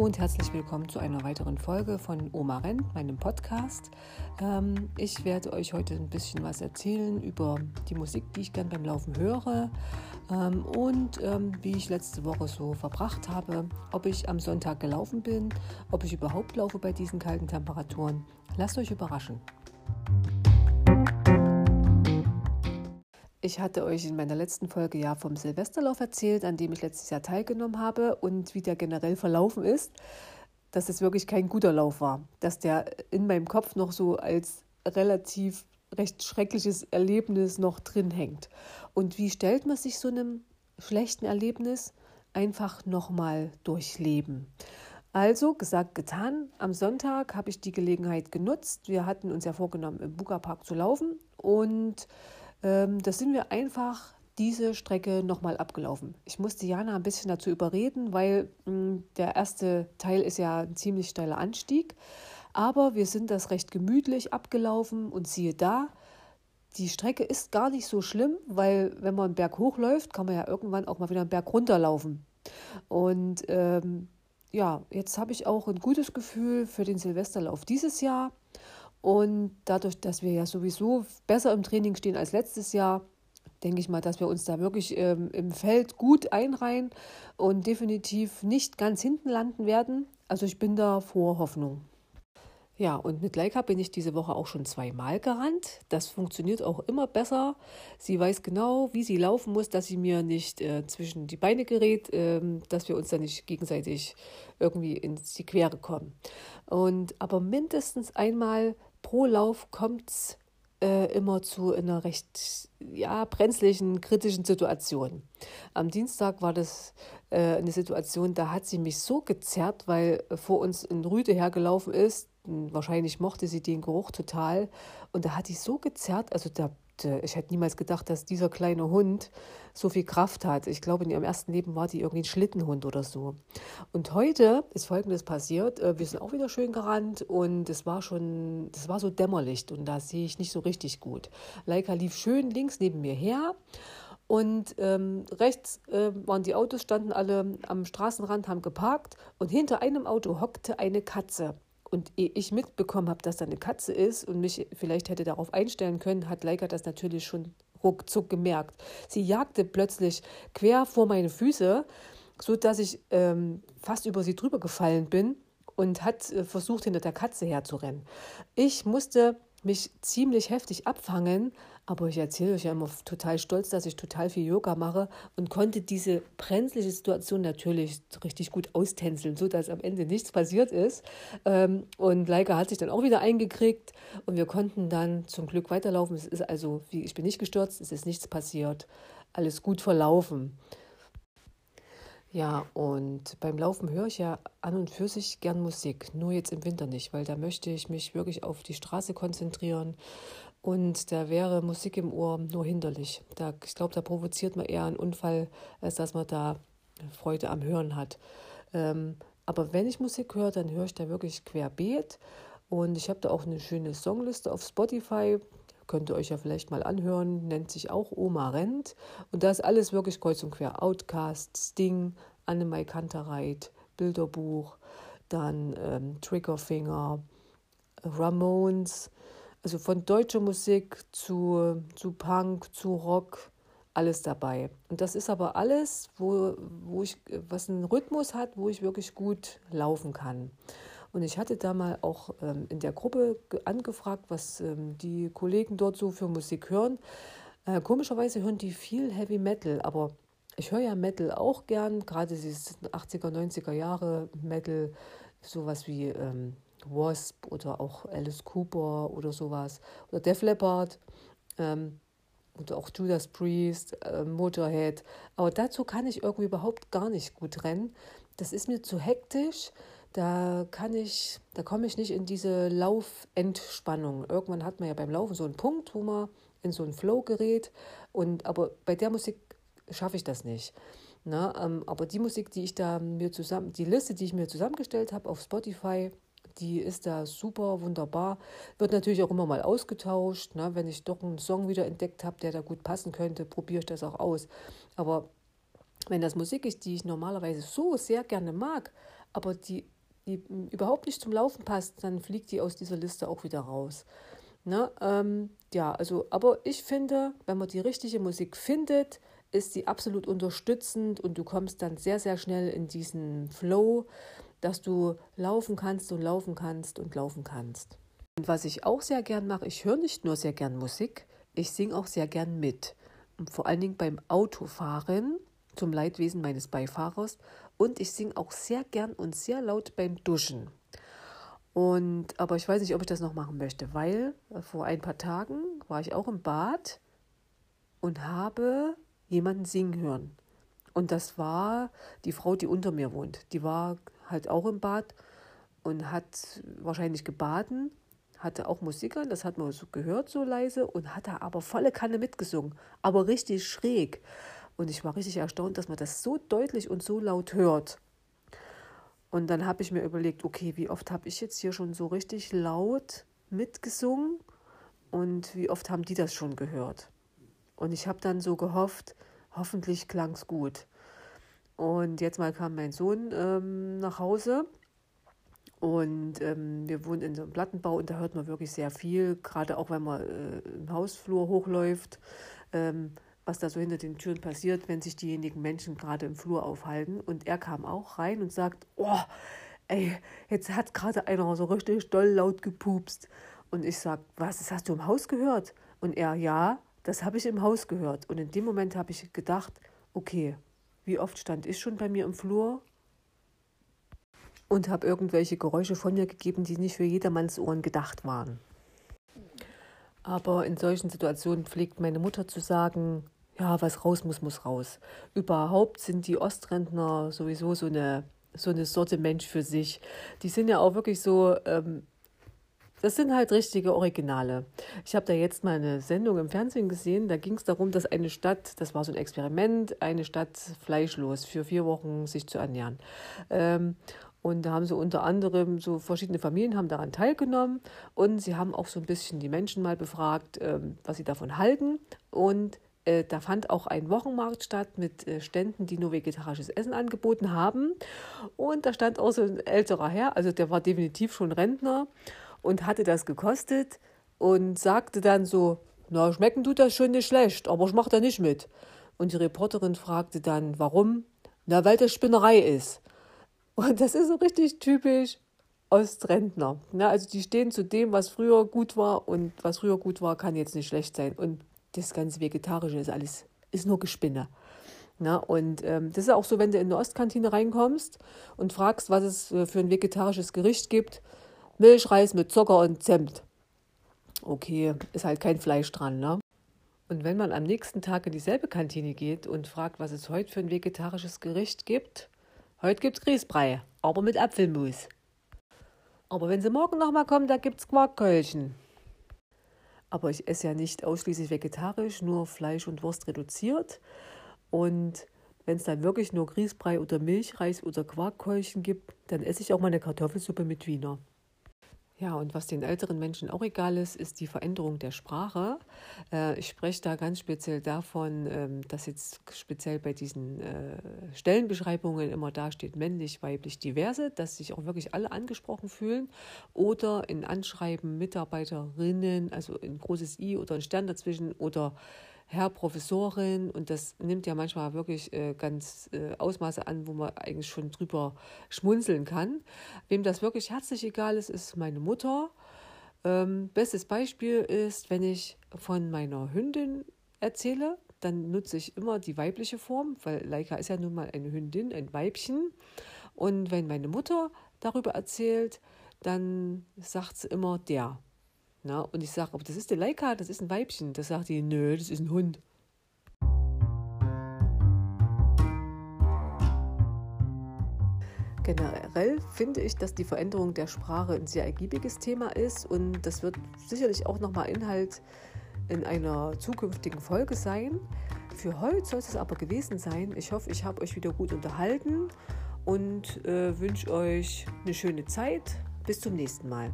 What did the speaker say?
und herzlich willkommen zu einer weiteren Folge von Oma Rennt, meinem Podcast. Ähm, ich werde euch heute ein bisschen was erzählen über die Musik, die ich gern beim Laufen höre ähm, und ähm, wie ich letzte Woche so verbracht habe, ob ich am Sonntag gelaufen bin, ob ich überhaupt laufe bei diesen kalten Temperaturen. Lasst euch überraschen. Ich hatte euch in meiner letzten Folge ja vom Silvesterlauf erzählt, an dem ich letztes Jahr teilgenommen habe und wie der generell verlaufen ist, dass es wirklich kein guter Lauf war, dass der in meinem Kopf noch so als relativ recht schreckliches Erlebnis noch drin hängt. Und wie stellt man sich so einem schlechten Erlebnis einfach nochmal durchleben? Also gesagt, getan. Am Sonntag habe ich die Gelegenheit genutzt. Wir hatten uns ja vorgenommen, im Buga-Park zu laufen und ähm, da sind wir einfach diese Strecke nochmal abgelaufen. Ich musste Jana ein bisschen dazu überreden, weil mh, hm, der erste Teil ist ja ein ziemlich steiler Anstieg. Aber wir sind das recht gemütlich abgelaufen und siehe da, die Strecke ist gar nicht so schlimm, weil wenn man einen Berg hochläuft, kann man ja irgendwann auch mal wieder einen Berg runterlaufen. Und ähm, ja, jetzt habe ich auch ein gutes Gefühl für den Silvesterlauf dieses Jahr. Und dadurch, dass wir ja sowieso besser im Training stehen als letztes Jahr, denke ich mal, dass wir uns da wirklich ähm, im Feld gut einreihen und definitiv nicht ganz hinten landen werden. Also ich bin da vor Hoffnung. Ja, und mit Leica bin ich diese Woche auch schon zweimal gerannt. Das funktioniert auch immer besser. Sie weiß genau, wie sie laufen muss, dass sie mir nicht äh, zwischen die Beine gerät, äh, dass wir uns da nicht gegenseitig irgendwie in die Quere kommen. Und aber mindestens einmal pro Lauf kommt es äh, immer zu einer recht ja, brenzlichen, kritischen Situation. Am Dienstag war das äh, eine Situation, da hat sie mich so gezerrt, weil vor uns ein Rüde hergelaufen ist. Wahrscheinlich mochte sie den Geruch total. Und da hat sie so gezerrt, also da äh, ich hätte niemals gedacht, dass dieser kleine Hund so viel Kraft hat. Ich glaube, in ihrem ersten Leben war die irgendwie ein Schlittenhund oder so. Und heute ist Folgendes passiert. Äh, wir sind auch wieder schön gerannt und es war schon, das war so Dämmerlicht und da sehe ich nicht so richtig gut. Leica lief schön links neben mir her. Und ähm, rechts äh, waren die Autos, standen alle am Straßenrand, haben geparkt und hinter einem Auto hockte eine Katze. Und ehe ich mitbekommen habe, dass da eine Katze ist und mich vielleicht hätte darauf einstellen können, hat Leica das natürlich schon ruckzuck gemerkt. Sie jagte plötzlich quer vor meine Füße, so dass ich ähm, fast über sie drüber gefallen bin und hat äh, versucht, hinter der Katze herzurennen. Ich musste mich ziemlich heftig abfangen, aber ich erzähle euch ja immer total stolz, dass ich total viel Yoga mache und konnte diese brenzliche Situation natürlich richtig gut austänzeln, sodass am Ende nichts passiert ist. Ähm, und Leica hat sich dann auch wieder eingekriegt und wir konnten dann zum Glück weiterlaufen. Es ist also, ich bin nicht gestürzt, es ist nichts passiert, alles gut verlaufen. Ja, und beim Laufen höre ich ja an und für sich gern Musik, nur jetzt im Winter nicht, weil da möchte ich mich wirklich auf die Straße konzentrieren und da wäre Musik im Ohr nur hinderlich. Da, ich glaube, da provoziert man eher einen Unfall, als dass man da Freude am Hören hat. Ähm, aber wenn ich Musik höre, dann höre ich da wirklich querbeet und ich habe da auch eine schöne Songliste auf Spotify könnt ihr euch ja vielleicht mal anhören, nennt sich auch Oma rennt. Und da ist alles wirklich kreuz und quer. Outcast, Sting, Annemai Kantereit, Bilderbuch, dann ähm, Triggerfinger, Ramones, also von deutscher Musik zu, zu Punk, zu Rock, alles dabei. Und das ist aber alles, wo, wo ich, was einen Rhythmus hat, wo ich wirklich gut laufen kann. Und ich hatte da mal auch ähm, in der Gruppe angefragt, was ähm, die Kollegen dort so für Musik hören. Äh, komischerweise hören die viel Heavy Metal, aber ich höre ja Metal auch gern, gerade die 80er, 90er Jahre Metal, sowas wie ähm, Wasp oder auch Alice Cooper oder sowas oder Def Leppard ähm, oder auch Judas Priest, äh, Motorhead. Aber dazu kann ich irgendwie überhaupt gar nicht gut rennen. Das ist mir zu hektisch da kann ich, da komme ich nicht in diese Laufentspannung. Irgendwann hat man ja beim Laufen so einen Punkt, wo man in so einen Flow gerät. Und aber bei der Musik schaffe ich das nicht. Na, ähm, aber die Musik, die ich da mir zusammen, die Liste, die ich mir zusammengestellt habe auf Spotify, die ist da super, wunderbar. Wird natürlich auch immer mal ausgetauscht. Ne? Wenn ich doch einen Song wieder entdeckt habe, der da gut passen könnte, probiere ich das auch aus. Aber wenn das Musik ist, die ich normalerweise so sehr gerne mag, aber die, die überhaupt nicht zum Laufen passt, dann fliegt die aus dieser Liste auch wieder raus. Ne? Ähm, ja, also, aber ich finde, wenn man die richtige Musik findet, ist sie absolut unterstützend und du kommst dann sehr, sehr schnell in diesen Flow, dass du laufen kannst und laufen kannst und laufen kannst. Und was ich auch sehr gern mache, ich höre nicht nur sehr gern Musik, ich singe auch sehr gern mit. Und vor allen Dingen beim Autofahren zum Leidwesen meines Beifahrers und ich singe auch sehr gern und sehr laut beim Duschen. Und aber ich weiß nicht, ob ich das noch machen möchte, weil äh, vor ein paar Tagen war ich auch im Bad und habe jemanden singen hören. Und das war die Frau, die unter mir wohnt. Die war halt auch im Bad und hat wahrscheinlich gebaden, hatte auch Musik an, das hat man so gehört, so leise, und hat da aber volle Kanne mitgesungen, aber richtig schräg. Und ich war richtig erstaunt, dass man das so deutlich und so laut hört. Und dann habe ich mir überlegt, okay, wie oft habe ich jetzt hier schon so richtig laut mitgesungen und wie oft haben die das schon gehört? Und ich habe dann so gehofft, hoffentlich klang es gut. Und jetzt mal kam mein Sohn ähm, nach Hause und ähm, wir wohnen in so einem Plattenbau und da hört man wirklich sehr viel, gerade auch wenn man äh, im Hausflur hochläuft, ähm, was da so hinter den Türen passiert, wenn sich diejenigen Menschen gerade im Flur aufhalten. Und er kam auch rein und sagt, oh, ey, jetzt hat gerade einer so richtig doll laut gepupst. Und ich sage, was, das hast du im Haus gehört? Und er, ja, das habe ich im Haus gehört. Und in dem Moment habe ich gedacht, okay, wie oft stand ich schon bei mir im Flur und habe irgendwelche Geräusche von mir gegeben, die nicht für jedermanns Ohren gedacht waren. Aber in solchen Situationen pflegt meine Mutter zu sagen, ja, was raus muss, muss raus. Überhaupt sind die Ostrentner sowieso so eine, so eine Sorte Mensch für sich. Die sind ja auch wirklich so ähm, das sind halt richtige Originale. Ich habe da jetzt mal eine Sendung im Fernsehen gesehen, da ging es darum, dass eine Stadt, das war so ein Experiment, eine Stadt fleischlos für vier Wochen sich zu ernähren. Ähm, und da haben sie unter anderem so verschiedene Familien haben daran teilgenommen und sie haben auch so ein bisschen die Menschen mal befragt, ähm, was sie davon halten. Und äh, da fand auch ein Wochenmarkt statt mit äh, Ständen, die nur vegetarisches Essen angeboten haben. Und da stand auch so ein älterer Herr, also der war definitiv schon Rentner und hatte das gekostet und sagte dann so, na, schmecken tut das schon nicht schlecht, aber ich mache da nicht mit. Und die Reporterin fragte dann, warum? Na, weil das Spinnerei ist. Und das ist so richtig typisch Ostrentner. Na, also die stehen zu dem, was früher gut war und was früher gut war, kann jetzt nicht schlecht sein. Und das ganze Vegetarische ist alles, ist nur Gespinne. Na, und ähm, das ist auch so, wenn du in eine Ostkantine reinkommst und fragst, was es äh, für ein vegetarisches Gericht gibt, Milchreis mit Zucker und Zimt. Okay, ist halt kein Fleisch dran, ne? Und wenn man am nächsten Tag in dieselbe Kantine geht und fragt, was es heute für ein vegetarisches Gericht gibt, heute gibt es Grießbrei, aber mit Apfelmus. Aber wenn sie morgen nochmal kommen, da gibt es Quarkkeulchen. Aber ich esse ja nicht ausschließlich vegetarisch, nur Fleisch und Wurst reduziert. Und wenn es dann wirklich nur Grießbrei oder Milchreis oder Quarkkeulchen gibt, dann esse ich auch mal eine Kartoffelsuppe mit Wiener. Ja, und was den älteren Menschen auch egal ist, ist die Veränderung der Sprache. Äh, ich spreche da ganz speziell davon, ähm, dass jetzt speziell bei diesen äh, Stellenbeschreibungen immer da steht männlich, weiblich, diverse, dass sich auch wirklich alle angesprochen fühlen. Oder in Anschreiben Mitarbeiterinnen, also ein großes I oder ein Stern dazwischen oder Herr Professorin und das nimmt ja manchmal wirklich äh, ganz äh, Ausmaße an, wo man eigentlich schon drüber schmunzeln kann. Wem das wirklich herzlich egal ist, ist meine Mutter. Ähm, bestes Beispiel ist, wenn ich von meiner Hündin erzähle, dann nutze ich immer die weibliche Form, weil Leica ist ja nun mal eine Hündin, ein Weibchen. Und wenn meine Mutter darüber erzählt, dann sagt sie immer der. Na, und ich sage, aber das ist der Leica, das ist ein Weibchen. Da sagt die, nö, das ist ein Hund. Generell finde ich, dass die Veränderung der Sprache ein sehr ergiebiges Thema ist und das wird sicherlich auch nochmal Inhalt in einer zukünftigen Folge sein. Für heute soll es aber gewesen sein. Ich hoffe, ich habe euch wieder gut unterhalten und äh, wünsche euch eine schöne Zeit. Bis zum nächsten Mal.